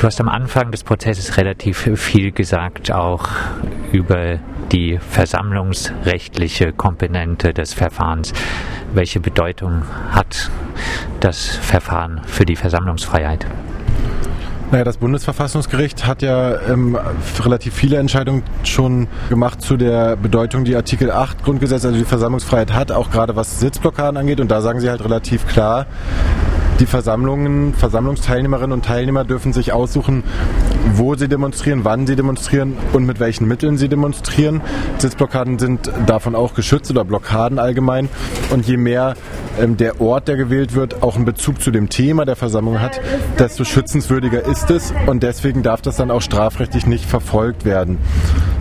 Du hast am Anfang des Prozesses relativ viel gesagt, auch über die versammlungsrechtliche Komponente des Verfahrens. Welche Bedeutung hat das Verfahren für die Versammlungsfreiheit? Naja, das Bundesverfassungsgericht hat ja ähm, relativ viele Entscheidungen schon gemacht zu der Bedeutung, die Artikel 8 Grundgesetz, also die Versammlungsfreiheit hat, auch gerade was Sitzblockaden angeht. Und da sagen sie halt relativ klar, die Versammlungen, Versammlungsteilnehmerinnen und Teilnehmer dürfen sich aussuchen, wo sie demonstrieren, wann sie demonstrieren und mit welchen Mitteln sie demonstrieren. Sitzblockaden sind davon auch geschützt oder Blockaden allgemein. Und je mehr ähm, der Ort, der gewählt wird, auch einen Bezug zu dem Thema der Versammlung hat, desto schützenswürdiger ist es und deswegen darf das dann auch strafrechtlich nicht verfolgt werden.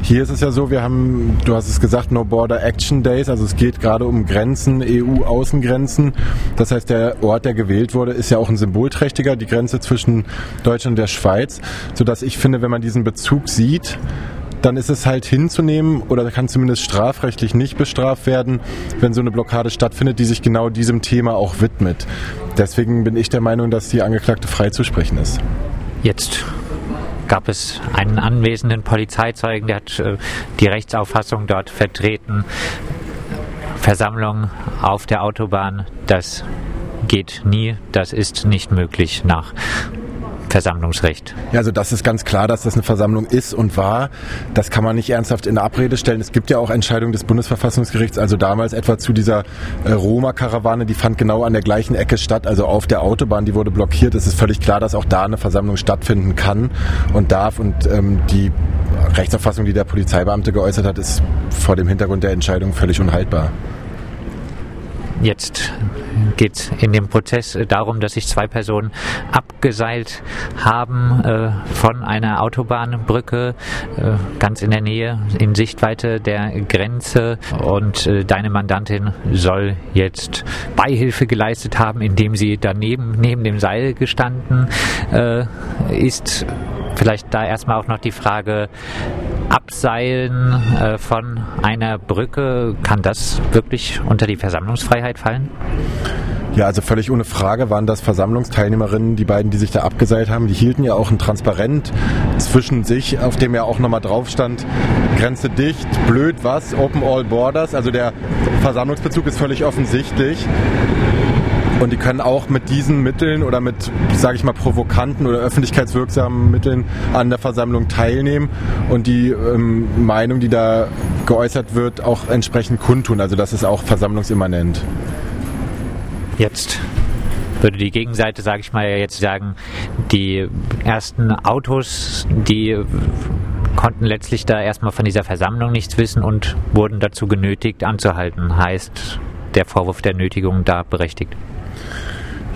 Hier ist es ja so, wir haben, du hast es gesagt, No Border Action Days, also es geht gerade um Grenzen, EU-Außengrenzen. Das heißt, der Ort, der gewählt wurde, ist ja auch ein symbolträchtiger, die Grenze zwischen Deutschland und der Schweiz, sodass ich finde, wenn man diesen Bezug sieht, dann ist es halt hinzunehmen oder kann zumindest strafrechtlich nicht bestraft werden, wenn so eine Blockade stattfindet, die sich genau diesem Thema auch widmet. Deswegen bin ich der Meinung, dass die Angeklagte freizusprechen ist. Jetzt gab es einen anwesenden Polizeizeugen, der hat äh, die Rechtsauffassung dort vertreten. Versammlung auf der Autobahn, das geht nie, das ist nicht möglich nach Versammlungsrecht. Ja, also das ist ganz klar, dass das eine Versammlung ist und war. Das kann man nicht ernsthaft in Abrede stellen. Es gibt ja auch Entscheidungen des Bundesverfassungsgerichts, also damals etwa zu dieser äh, Roma-Karawane, die fand genau an der gleichen Ecke statt, also auf der Autobahn, die wurde blockiert. Es ist völlig klar, dass auch da eine Versammlung stattfinden kann und darf und ähm, die Rechtsauffassung, die der Polizeibeamte geäußert hat, ist vor dem Hintergrund der Entscheidung völlig unhaltbar. Jetzt geht in dem Prozess darum, dass sich zwei Personen abgeseilt haben äh, von einer Autobahnbrücke äh, ganz in der Nähe, in Sichtweite der Grenze. Und äh, deine Mandantin soll jetzt Beihilfe geleistet haben, indem sie daneben neben dem Seil gestanden äh, ist. Vielleicht da erstmal auch noch die Frage, Abseilen äh, von einer Brücke, kann das wirklich unter die Versammlungsfreiheit fallen? Ja, also völlig ohne Frage waren das Versammlungsteilnehmerinnen, die beiden, die sich da abgeseilt haben. Die hielten ja auch ein Transparent zwischen sich, auf dem ja auch nochmal drauf stand, Grenze dicht, blöd was, Open All Borders. Also der Versammlungsbezug ist völlig offensichtlich. Und die können auch mit diesen Mitteln oder mit, sage ich mal, provokanten oder öffentlichkeitswirksamen Mitteln an der Versammlung teilnehmen und die ähm, Meinung, die da geäußert wird, auch entsprechend kundtun. Also das ist auch versammlungsimmanent. Jetzt würde die Gegenseite, sage ich mal, jetzt sagen, die ersten Autos, die konnten letztlich da erstmal von dieser Versammlung nichts wissen und wurden dazu genötigt anzuhalten. Heißt der Vorwurf der Nötigung da berechtigt?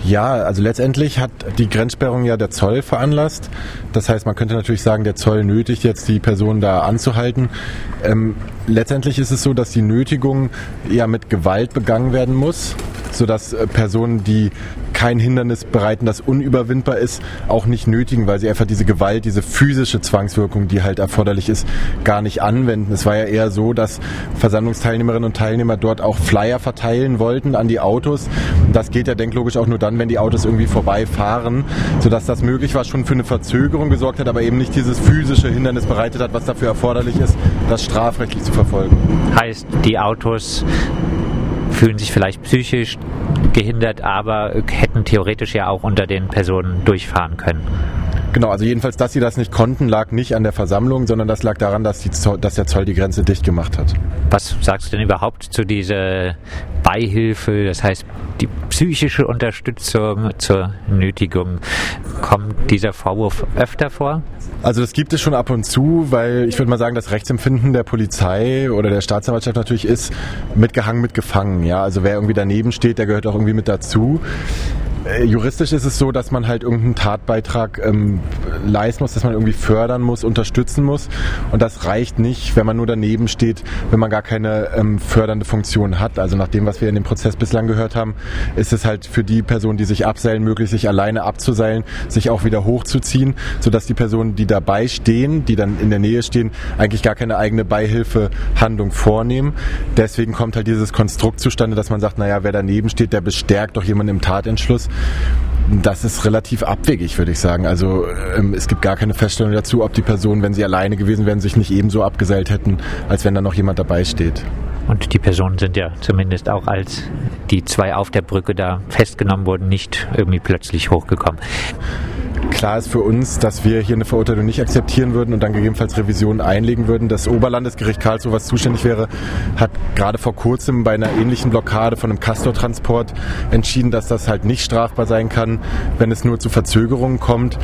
Ja, also letztendlich hat die Grenzsperrung ja der Zoll veranlasst. Das heißt, man könnte natürlich sagen, der Zoll nötigt jetzt die Person da anzuhalten. Ähm, letztendlich ist es so, dass die Nötigung ja mit Gewalt begangen werden muss sodass äh, Personen, die kein Hindernis bereiten, das unüberwindbar ist, auch nicht nötigen, weil sie einfach diese Gewalt, diese physische Zwangswirkung, die halt erforderlich ist, gar nicht anwenden. Es war ja eher so, dass Versammlungsteilnehmerinnen und Teilnehmer dort auch Flyer verteilen wollten an die Autos. Das geht ja denklogisch auch nur dann, wenn die Autos irgendwie vorbeifahren, sodass das möglich war, schon für eine Verzögerung gesorgt hat, aber eben nicht dieses physische Hindernis bereitet hat, was dafür erforderlich ist, das strafrechtlich zu verfolgen. Heißt, die Autos fühlen sich vielleicht psychisch gehindert, aber hätten theoretisch ja auch unter den Personen durchfahren können. Genau, also jedenfalls, dass sie das nicht konnten, lag nicht an der Versammlung, sondern das lag daran, dass, Zoll, dass der Zoll die Grenze dicht gemacht hat. Was sagst du denn überhaupt zu dieser Beihilfe, das heißt die psychische Unterstützung zur Nötigung? Kommt dieser Vorwurf öfter vor? Also das gibt es schon ab und zu, weil ich würde mal sagen, das Rechtsempfinden der Polizei oder der Staatsanwaltschaft natürlich ist mitgehangen, mitgefangen. Ja, also wer irgendwie daneben steht, der gehört auch irgendwie mit dazu. Äh, juristisch ist es so, dass man halt irgendeinen Tatbeitrag ähm, leisten muss, dass man irgendwie fördern muss, unterstützen muss. Und das reicht nicht, wenn man nur daneben steht, wenn man gar keine ähm, fördernde Funktion hat. Also nach dem, was wir in dem Prozess bislang gehört haben, ist es halt für die Person, die sich abseilen, möglich, sich alleine abzuseilen, sich auch wieder hochzuziehen, sodass die Personen, die dabei stehen, die dann in der Nähe stehen, eigentlich gar keine eigene Beihilfehandlung vornehmen. Deswegen kommt halt dieses Konstrukt zustande, dass man sagt, naja, wer daneben steht, der bestärkt doch jemanden im Tatentschluss. Das ist relativ abwegig, würde ich sagen. Also ähm, es gibt gar keine Feststellung dazu, ob die Personen, wenn sie alleine gewesen wären, sich nicht ebenso abgeseilt hätten, als wenn da noch jemand dabei steht. Und die Personen sind ja zumindest auch als die zwei auf der Brücke da festgenommen wurden, nicht irgendwie plötzlich hochgekommen. Klar ist für uns, dass wir hier eine Verurteilung nicht akzeptieren würden und dann gegebenenfalls Revisionen einlegen würden. Das Oberlandesgericht Karlsruhe, was zuständig wäre, hat gerade vor kurzem bei einer ähnlichen Blockade von einem Castortransport entschieden, dass das halt nicht strafbar sein kann, wenn es nur zu Verzögerungen kommt.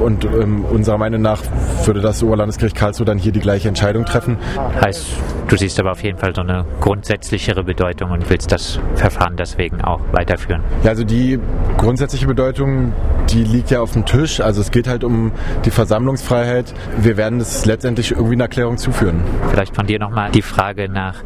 Und ähm, unserer Meinung nach würde das Oberlandesgericht Karlsruhe dann hier die gleiche Entscheidung treffen. Heißt, du siehst aber auf jeden Fall so eine grundsätzlichere Bedeutung und willst das Verfahren deswegen auch weiterführen. Ja, also die grundsätzliche Bedeutung, die liegt ja auf dem Tisch. Also es geht halt um die Versammlungsfreiheit. Wir werden es letztendlich irgendwie eine Erklärung zuführen. Vielleicht von dir nochmal die Frage nach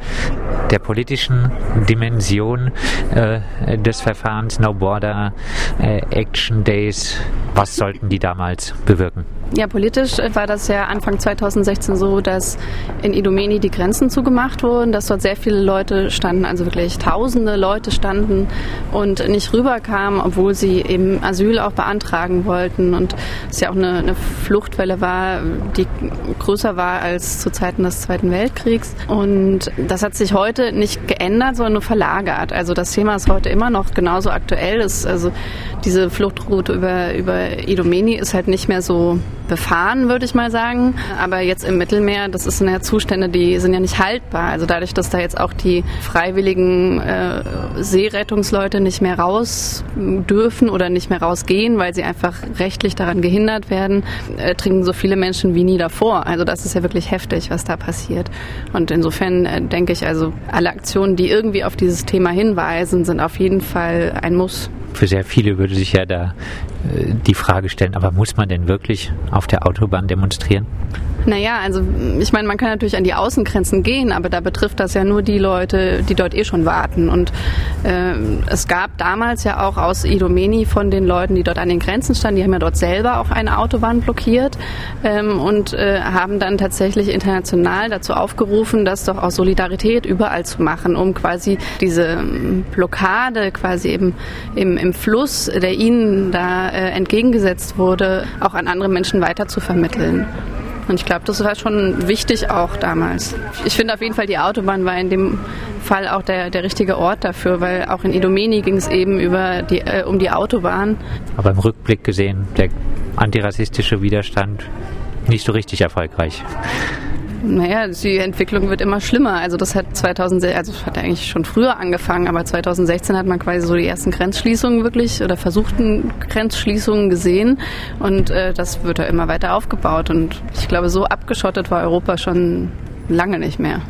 der politischen Dimension äh, des Verfahrens No Border äh, Action Days. Was sollten die damals bewirken? Ja, politisch war das ja Anfang 2016 so, dass in Idomeni die Grenzen zugemacht wurden, dass dort sehr viele Leute standen, also wirklich tausende Leute standen und nicht rüberkamen, obwohl sie eben Asyl auch beantragen wollten und es ja auch eine, eine Fluchtwelle war, die größer war als zu Zeiten des Zweiten Weltkriegs. Und das hat sich heute nicht geändert, sondern nur verlagert. Also das Thema ist heute immer noch genauso aktuell. Ist, also diese Fluchtroute über, über Idomeni ist halt nicht mehr so befahren, würde ich mal sagen. Aber jetzt im Mittelmeer, das sind ja Zustände, die sind ja nicht haltbar. Also dadurch, dass da jetzt auch die freiwilligen äh, Seerettungsleute nicht mehr raus dürfen oder nicht mehr rausgehen, weil sie einfach rechtlich daran gehindert werden, äh, trinken so viele Menschen wie nie davor. Also das ist ja wirklich heftig, was da passiert. Und insofern äh, denke ich, also alle Aktionen, die irgendwie auf dieses Thema hinweisen, sind auf jeden Fall ein Muss für sehr viele würde sich ja da äh, die Frage stellen, aber muss man denn wirklich auf der Autobahn demonstrieren? Naja, also ich meine, man kann natürlich an die Außengrenzen gehen, aber da betrifft das ja nur die Leute, die dort eh schon warten. Und äh, es gab damals ja auch aus Idomeni von den Leuten, die dort an den Grenzen standen, die haben ja dort selber auch eine Autobahn blockiert ähm, und äh, haben dann tatsächlich international dazu aufgerufen, das doch aus Solidarität überall zu machen, um quasi diese ähm, Blockade quasi eben im, im Fluss, der ihnen da äh, entgegengesetzt wurde, auch an andere Menschen weiter zu vermitteln. Und ich glaube, das war schon wichtig auch damals. Ich finde auf jeden Fall, die Autobahn war in dem Fall auch der, der richtige Ort dafür, weil auch in Idomeni ging es eben über die, äh, um die Autobahn. Aber im Rückblick gesehen, der antirassistische Widerstand nicht so richtig erfolgreich. Naja, die Entwicklung wird immer schlimmer. Also das hat 2016, also hat eigentlich schon früher angefangen, aber 2016 hat man quasi so die ersten Grenzschließungen wirklich oder versuchten Grenzschließungen gesehen und äh, das wird ja immer weiter aufgebaut und ich glaube, so abgeschottet war Europa schon lange nicht mehr.